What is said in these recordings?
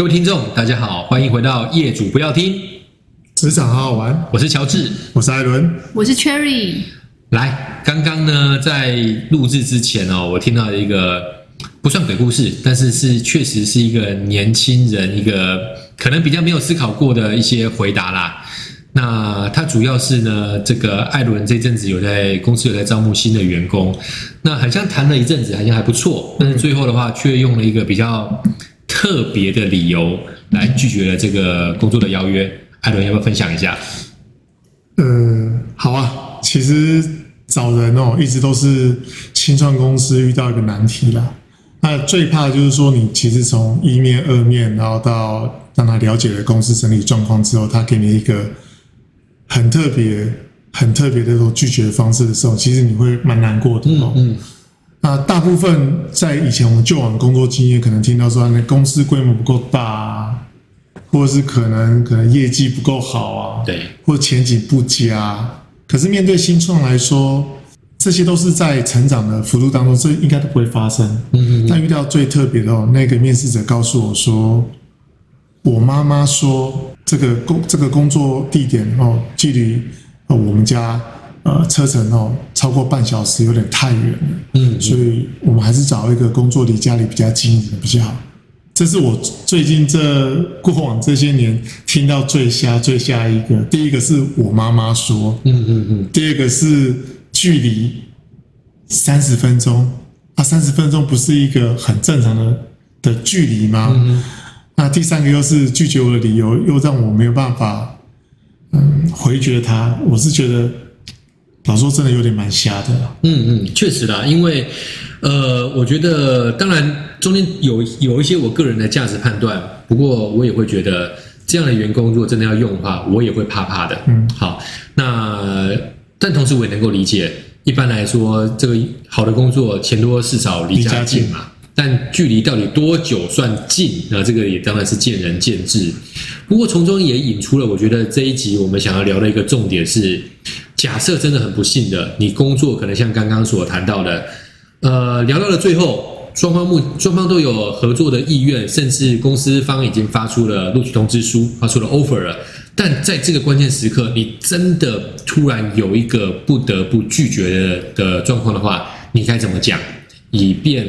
各位听众，大家好，欢迎回到业主不要听职场好好玩。我是乔治，我是艾伦，我是 Cherry。来，刚刚呢，在录制之前哦，我听到一个不算鬼故事，但是是确实是一个年轻人一个可能比较没有思考过的一些回答啦。那他主要是呢，这个艾伦这阵子有在公司有在招募新的员工，那好像谈了一阵子，好像还不错，但是最后的话却用了一个比较特别的理由来拒绝了这个工作的邀约。艾伦要不要分享一下？呃，好啊，其实找人哦，一直都是新创公司遇到一个难题啦。那最怕的就是说，你其实从一面、二面，然后到让他了解了公司整体状况之后，他给你一个。很特别、很特别的这种拒绝的方式的时候，其实你会蛮难过的哦。嗯，嗯，那大部分在以前我们旧往工作经验，可能听到说，那公司规模不够大啊，或者是可能可能业绩不够好啊，对，或前景不佳。可是面对新创来说，这些都是在成长的幅度当中，这应该都不会发生。嗯，嗯，嗯，但遇到最特别的哦，那个面试者告诉我说。我妈妈说，这个工这个工作地点哦，距离呃我们家呃车程哦超过半小时，有点太远了。嗯，嗯，所以我们还是找一个工作离家里比较近一点的比较好。这是我最近这过往这些年听到最瞎最瞎一个。第一个是我妈妈说，嗯嗯嗯。第二个是距离三十分钟，啊，三十分钟不是一个很正常的的距离吗？嗯嗯那第三个又是拒绝我的理由，又让我没有办法，嗯，回绝他。我是觉得，老实说真的有点蛮瞎的。嗯嗯，确实啦，因为，呃，我觉得当然中间有有一些我个人的价值判断，不过我也会觉得这样的员工如果真的要用的话，我也会怕怕的。嗯，好，那但同时我也能够理解，一般来说这个好的工作钱多事少离家近嘛。但距离到底多久算近？那这个也当然是见仁见智。不过从中也引出了，我觉得这一集我们想要聊的一个重点是：假设真的很不幸的，你工作可能像刚刚所谈到的，呃，聊到了最后，双方目双方都有合作的意愿，甚至公司方已经发出了录取通知书，发出了 offer 了。但在这个关键时刻，你真的突然有一个不得不拒绝的的状况的话，你该怎么讲？以便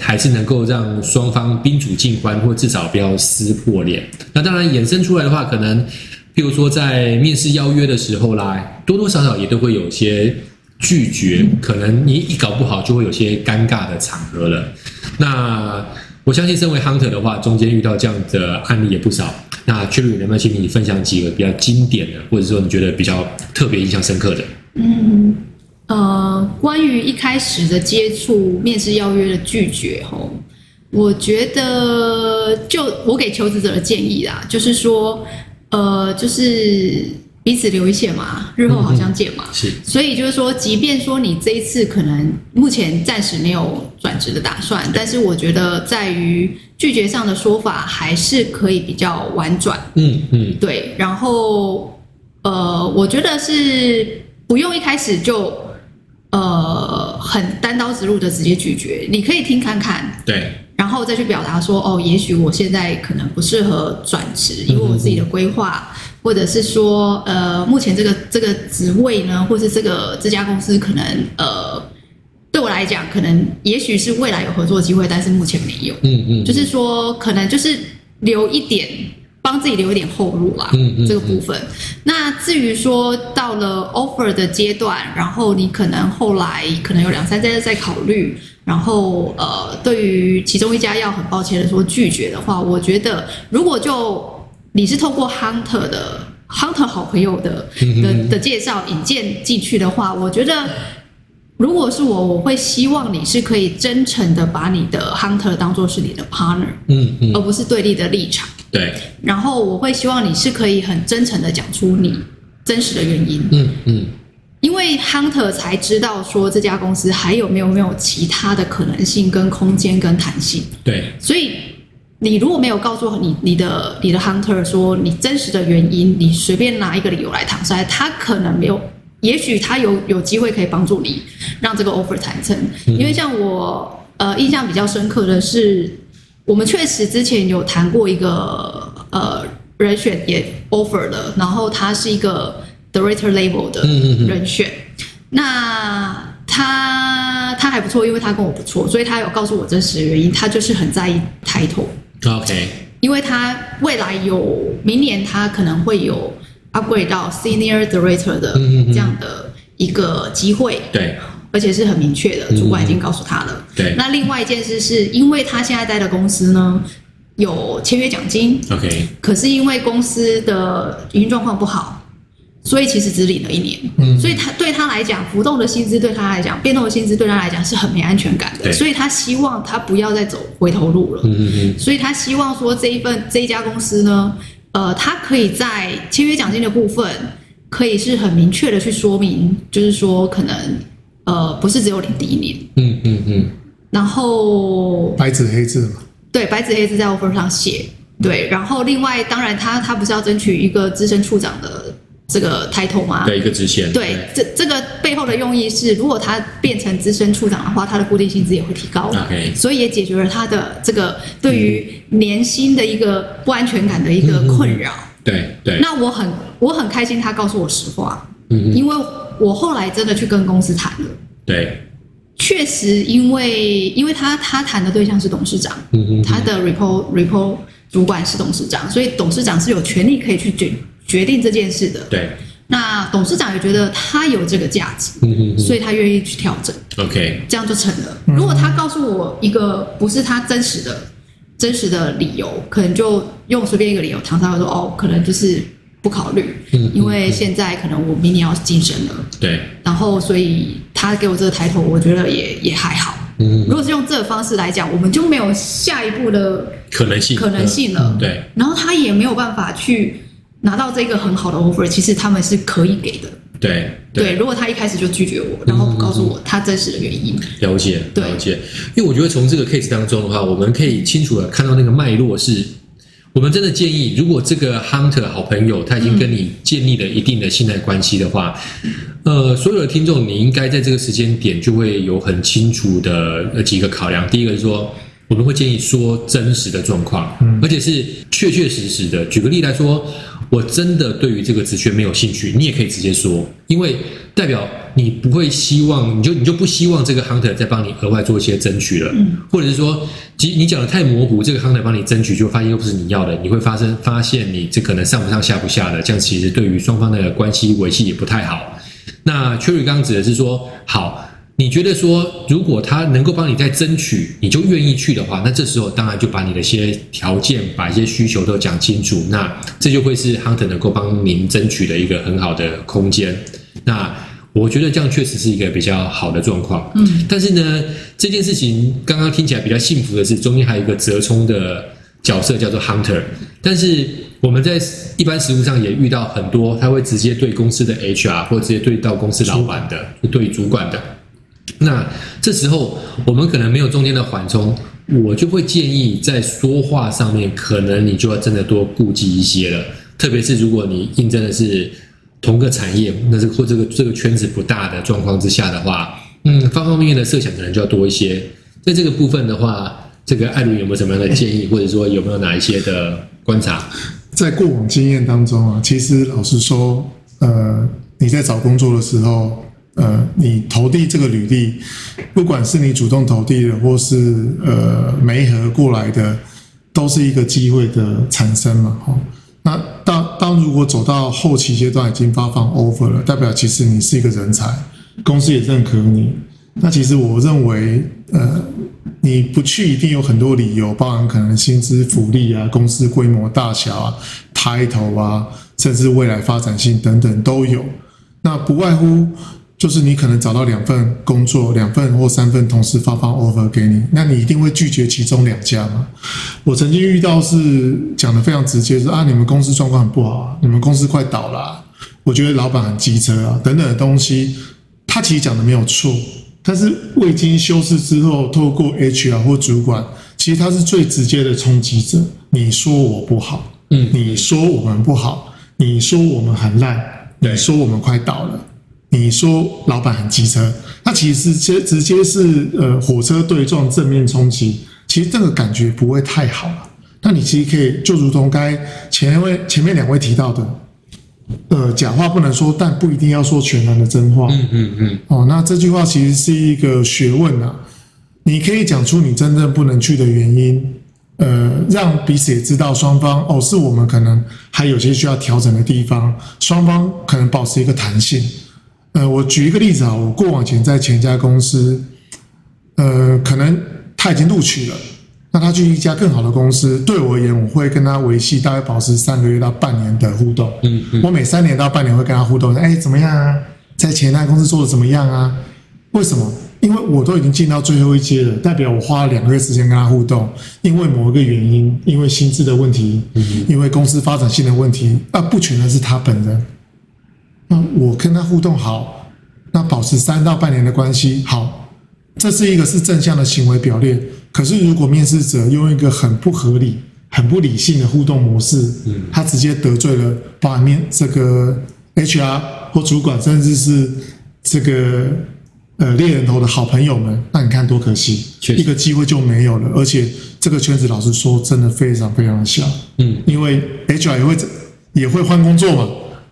还是能够让双方宾主尽欢，或至少不要撕破脸。那当然衍生出来的话，可能譬如说在面试邀约的时候啦，多多少少也都会有些拒绝，可能你一搞不好就会有些尴尬的场合了。那我相信身为 hunter 的话，中间遇到这样的案例也不少。那 Cherry 能不能请你分享几个比较经典的，或者说你觉得比较特别印象深刻的？嗯。呃，关于一开始的接触、面试邀约的拒绝，吼，我觉得就我给求职者的建议啦，就是说，呃，就是彼此留一线嘛，日后好相见嘛。是，所以就是说，即便说你这一次可能目前暂时没有转职的打算，但是我觉得在于拒绝上的说法还是可以比较婉转。嗯嗯，对。然后，呃，我觉得是不用一开始就。呃，很单刀直入的直接拒绝，你可以听看看，对，然后再去表达说，哦，也许我现在可能不适合转职，因为我自己的规划，或者是说，呃，目前这个这个职位呢，或是这个这家公司可能，呃，对我来讲，可能也许是未来有合作机会，但是目前没有，嗯嗯，就是说，可能就是留一点。帮自己留一点后路啦，嗯，嗯，这个部分。那至于说到了 offer 的阶段，然后你可能后来可能有两三家在考虑，然后呃，对于其中一家要很抱歉的说拒绝的话，我觉得如果就你是透过 hunter 的 hunter 好朋友的的的介绍引荐进去的话，我觉得如果是我，我会希望你是可以真诚的把你的 hunter 当做是你的 partner，嗯嗯，而不是对立的立场。对，然后我会希望你是可以很真诚的讲出你真实的原因，嗯嗯，因为 hunter 才知道说这家公司还有没有没有其他的可能性跟空间跟弹性，对，所以你如果没有告诉你你的你的 hunter 说你真实的原因，你随便拿一个理由来搪塞，他可能没有，也许他有有机会可以帮助你让这个 offer 谈成，因为像我呃印象比较深刻的是。我们确实之前有谈过一个呃人选也 offer 了，然后他是一个 director level 的人选，嗯嗯嗯，那他他还不错，因为他跟我不错，所以他有告诉我真实的原因，他就是很在意 title。OK，因为他未来有明年他可能会有 upgrade 到 senior director 的这样的一个机会。对。而且是很明确的，主管已经告诉他了。嗯、对。那另外一件事是因为他现在待的公司呢，有签约奖金。OK。可是因为公司的营运状况不好，所以其实只领了一年。嗯。所以他对他来讲，浮动的薪资对他来讲，变动的薪资对他来讲是很没安全感的。对。所以他希望他不要再走回头路了。嗯嗯嗯。所以他希望说这一份这一家公司呢，呃，他可以在签约奖金的部分，可以是很明确的去说明，就是说可能。呃，不是只有领第一年，嗯嗯嗯，然后白纸黑字嘛，对，白纸黑字在 offer 上写，对，然后另外当然他他不是要争取一个资深处长的这个 title 吗？对，一个职衔，对，这这个背后的用意是，如果他变成资深处长的话，他的固定薪资也会提高，OK，所以也解决了他的这个对于年薪的一个不安全感的一个困扰，嗯嗯、对对，那我很我很开心，他告诉我实话，嗯，因为。我后来真的去跟公司谈了，对，确实，因为因为他他谈的对象是董事长，嗯嗯，他的 report report 主管是董事长，所以董事长是有权利可以去决决定这件事的，对。那董事长也觉得他有这个价值，嗯嗯，所以他愿意去调整，OK，这样就成了。如果他告诉我一个不是他真实的真实的理由，可能就用随便一个理由，唐朝说哦，可能就是。不考虑，因为现在可能我明年要晋升了，对，然后所以他给我这个抬头，我觉得也也还好。嗯，如果是用这个方式来讲，我们就没有下一步的可能性，可能性了。对，然后他也没有办法去拿到这个很好的 offer，其实他们是可以给的。对对，如果他一开始就拒绝我，然后不告诉我他真实的原因，了解，了解。因为我觉得从这个 case 当中的话，我们可以清楚的看到那个脉络是。我们真的建议，如果这个 hunter 好朋友他已经跟你建立了一定的信赖关系的话，呃，所有的听众，你应该在这个时间点就会有很清楚的呃几个考量。第一个是说，我们会建议说真实的状况，而且是确确实实的。举个例来说。我真的对于这个职缺没有兴趣，你也可以直接说，因为代表你不会希望，你就你就不希望这个 hunter 再帮你额外做一些争取了，嗯，或者是说，即你讲的太模糊，这个 hunter 帮你争取，就发现又不是你要的，你会发生发现你这可能上不上下不下的，这样其实对于双方的关系维系也不太好。那 Cherry 刚刚指的是说，好。你觉得说，如果他能够帮你再争取，你就愿意去的话，那这时候当然就把你的一些条件、把一些需求都讲清楚，那这就会是 Hunter 能够帮您争取的一个很好的空间。那我觉得这样确实是一个比较好的状况。嗯，但是呢，这件事情刚刚听起来比较幸福的是，中间还有一个折冲的角色叫做 Hunter。但是我们在一般实务上也遇到很多，他会直接对公司的 HR 或者直接对到公司老板的，对主管的。那这时候我们可能没有中间的缓冲，我就会建议在说话上面，可能你就要真的多顾忌一些了。特别是如果你应征的是同个产业，那是或这个这个圈子不大的状况之下的话，嗯，方方面面的设想可能就要多一些。在这个部分的话，这个艾伦有没有什么样的建议，或者说有没有哪一些的观察？在过往经验当中啊，其实老实说，呃，你在找工作的时候。呃，你投递这个履历，不管是你主动投递的，或是呃媒合过来的，都是一个机会的产生嘛。哈，那当当如果走到后期阶段已经发放 offer 了，代表其实你是一个人才，公司也认可你。那其实我认为，呃，你不去一定有很多理由，包含可能薪资福利啊、公司规模大小啊、title 啊，甚至未来发展性等等都有。那不外乎。就是你可能找到两份工作，两份或三份同时发放 offer 给你，那你一定会拒绝其中两家吗？我曾经遇到是讲的非常直接，说啊，你们公司状况很不好啊，你们公司快倒了啊，我觉得老板很机车啊，等等的东西，他其实讲的没有错，但是未经修饰之后，透过 HR 或主管，其实他是最直接的冲击者。你说我不好，嗯，你说我们不好，你说我们很烂，你说我们快倒了。你说老板很机车，那其实直接直接是呃火车对撞正面冲击，其实这个感觉不会太好了。那你其实可以就如同该前位前面两位提到的，呃，假话不能说，但不一定要说全然的真话。嗯嗯嗯。哦，那这句话其实是一个学问啊。你可以讲出你真正不能去的原因，呃，让彼此也知道双方哦，是我们可能还有些需要调整的地方，双方可能保持一个弹性。呃，我举一个例子啊，我过往前在前一家公司，呃，可能他已经录取了。那他去一家更好的公司，对我而言，我会跟他维系大概保持三个月到半年的互动。嗯嗯，我每三年到半年会跟他互动，哎，怎么样啊？在前一家公司做的怎么样啊？为什么？因为我都已经进到最后一阶了，代表我花了两个月时间跟他互动。因为某一个原因，因为薪资的问题，嗯，因为公司发展性的问题，啊，不全然是他本人。那我跟他互动好，那保持三到半年的关系，好，这是一个是正向的行为表列。可是，如果面试者用一个很不合理、很不理性的互动模式，嗯，他直接得罪了把面这个 HR 或主管，甚至是这个呃猎人头的好朋友们，那你看多可惜，一个机会就没有了。而且这个圈子老实说，真的非常非常的小，嗯，因为 HR 也会也会换工作嘛，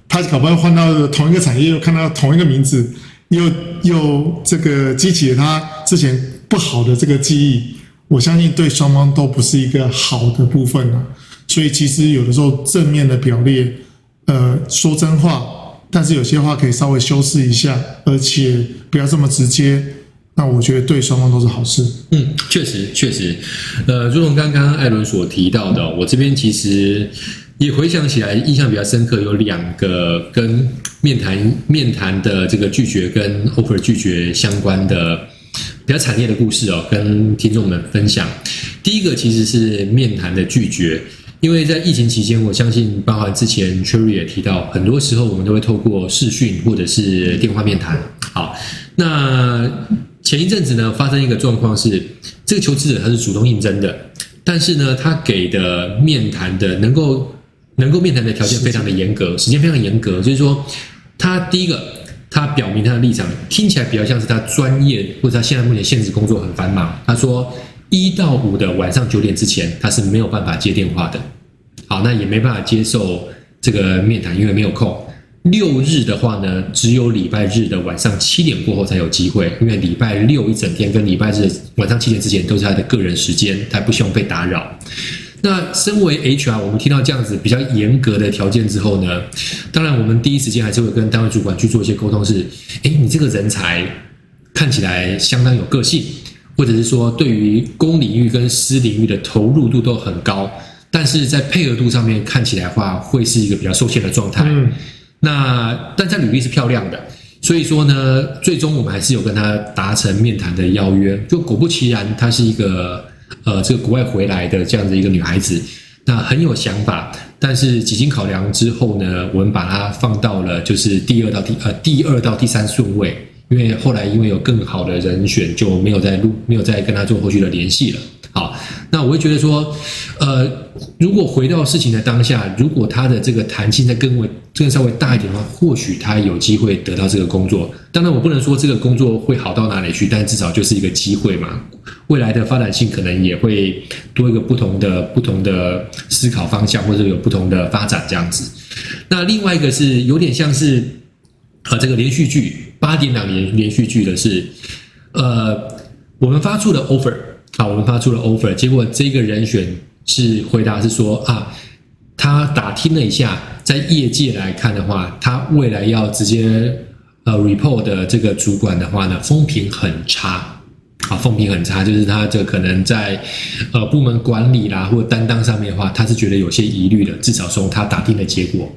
他搞不好换到同一个产业，又看到同一个名字，又又这个激起了他之前不好的这个记忆。我相信对双方都不是一个好的部分啊，所以其实有的时候正面的表列，呃，说真话，但是有些话可以稍微修饰一下，而且不要这么直接，那我觉得对双方都是好事。嗯，确实确实，呃，如同刚刚艾伦所提到的，我这边其实也回想起来，印象比较深刻有两个跟面谈面谈的这个拒绝跟 offer 拒绝相关的。比较惨烈的故事哦，跟听众们分享。第一个其实是面谈的拒绝，因为在疫情期间，我相信包含之前 Cherry 也提到，很多时候我们都会透过视讯或者是电话面谈。好，那前一阵子呢，发生一个状况是，这个求职者他是主动应征的，但是呢，他给的面谈的能够能够面谈的条件非常的严格，时间非常严格，就是说，他第一个。他表明他的立场，听起来比较像是他专业或者他现在目前现职工作很繁忙。他说一到五的晚上九点之前，他是没有办法接电话的。好，那也没办法接受这个面谈，因为没有空。六日的话呢，只有礼拜日的晚上七点过后才有机会，因为礼拜六一整天跟礼拜日晚上七点之前都是他的个人时间，他不希望被打扰。那身为 HR，我们听到这样子比较严格的条件之后呢，当然我们第一时间还是会跟单位主管去做一些沟通，是，哎，你这个人才看起来相当有个性，或者是说对于公领域跟私领域的投入度都很高，但是在配合度上面看起来的话，会是一个比较受限的状态。嗯。那但在履历是漂亮的，所以说呢，最终我们还是有跟他达成面谈的邀约，就果不其然，他是一个。呃，这个国外回来的这样的一个女孩子，那很有想法，但是几经考量之后呢，我们把她放到了就是第二到第呃第二到第三顺位，因为后来因为有更好的人选，就没有再录，没有再跟她做后续的联系了。好，那我会觉得说，呃，如果回到事情的当下，如果他的这个弹性再更为更稍微大一点的话，或许他有机会得到这个工作。当然，我不能说这个工作会好到哪里去，但至少就是一个机会嘛。未来的发展性可能也会多一个不同的不同的思考方向，或者有不同的发展这样子。那另外一个是有点像是呃这个连续剧八点档连连续剧的是，呃，我们发出的 offer。好，我们发出了 offer，结果这个人选是回答是说啊，他打听了一下，在业界来看的话，他未来要直接呃 report 的这个主管的话呢，风评很差，啊，风评很差，就是他这可能在呃部门管理啦或担当上面的话，他是觉得有些疑虑的，至少从他打听的结果。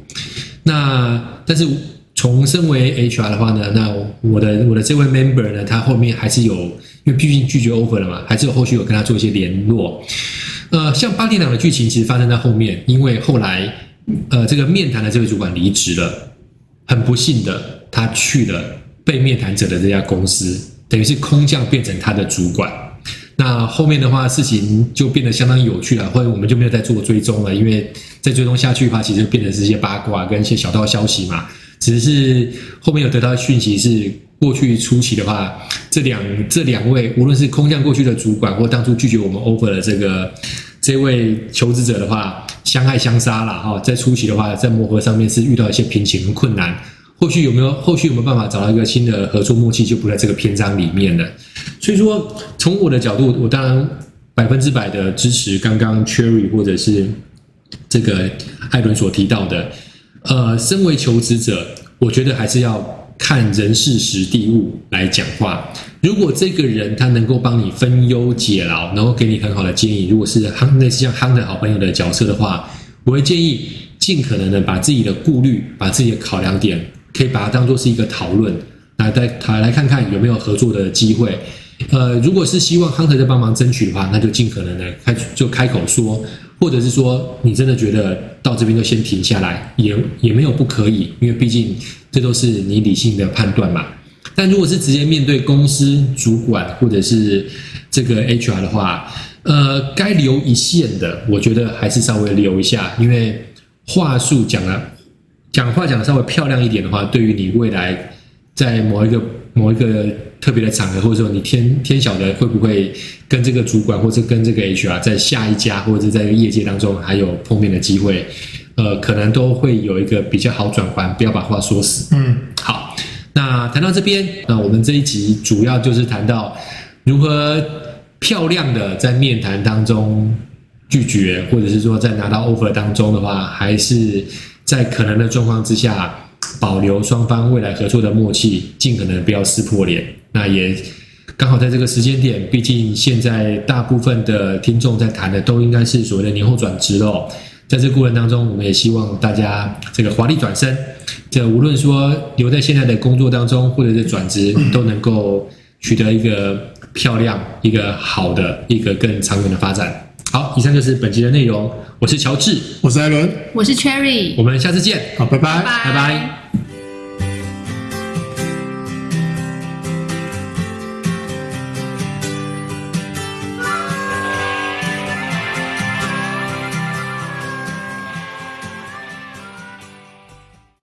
那但是从身为 HR 的话呢，那我的我的这位 member 呢，他后面还是有。因为毕竟拒绝 offer 了嘛，还是有后续有跟他做一些联络。呃，像八点档的剧情其实发生在后面，因为后来呃这个面谈的这位主管离职了，很不幸的他去了被面谈者的这家公司，等于是空降变成他的主管。那后面的话事情就变得相当有趣了，或者我们就没有再做追踪了，因为再追踪下去的话，其实变成是一些八卦跟一些小道消息嘛。只是后面有得到讯息是，过去初期的话，这两这两位无论是空降过去的主管，或当初拒绝我们 offer 的这个这位求职者的话，相爱相杀了哈。在初期的话，在磨合上面是遇到一些瓶颈和困难。后续有没有后续有没有办法找到一个新的合作默契，就不在这个篇章里面了。所以说，从我的角度，我当然百分之百的支持刚刚 Cherry 或者是这个艾伦所提到的。呃，身为求职者，我觉得还是要。看人事时地物来讲话。如果这个人他能够帮你分忧解劳，然后给你很好的建议，如果是夯类似像夯的好朋友的角色的话，我会建议尽可能的把自己的顾虑、把自己的考量点，可以把它当做是一个讨论，来来来来看看有没有合作的机会。呃，如果是希望夯特在帮忙争取的话，那就尽可能的开就开口说，或者是说你真的觉得到这边就先停下来，也也没有不可以，因为毕竟。这都是你理性的判断嘛。但如果是直接面对公司主管或者是这个 HR 的话，呃，该留一线的，我觉得还是稍微留一下，因为话术讲了，讲话讲的稍微漂亮一点的话，对于你未来在某一个某一个特别的场合，或者说你天天晓得会不会跟这个主管或者跟这个 HR 在下一家或者在业界当中还有碰面的机会。呃，可能都会有一个比较好转换，不要把话说死。嗯，好，那谈到这边，那我们这一集主要就是谈到如何漂亮的在面谈当中拒绝，或者是说在拿到 offer 当中的话，还是在可能的状况之下保留双方未来合作的默契，尽可能不要撕破脸。那也刚好在这个时间点，毕竟现在大部分的听众在谈的都应该是所谓的年后转职喽。在这过程当中，我们也希望大家这个华丽转身，这无论说留在现在的工作当中，或者是转职，都能够取得一个漂亮、一个好的、一个更长远的发展。好，以上就是本集的内容。我是乔治，我是艾伦，我是 Cherry，我们下次见。好，拜拜，拜拜。拜拜。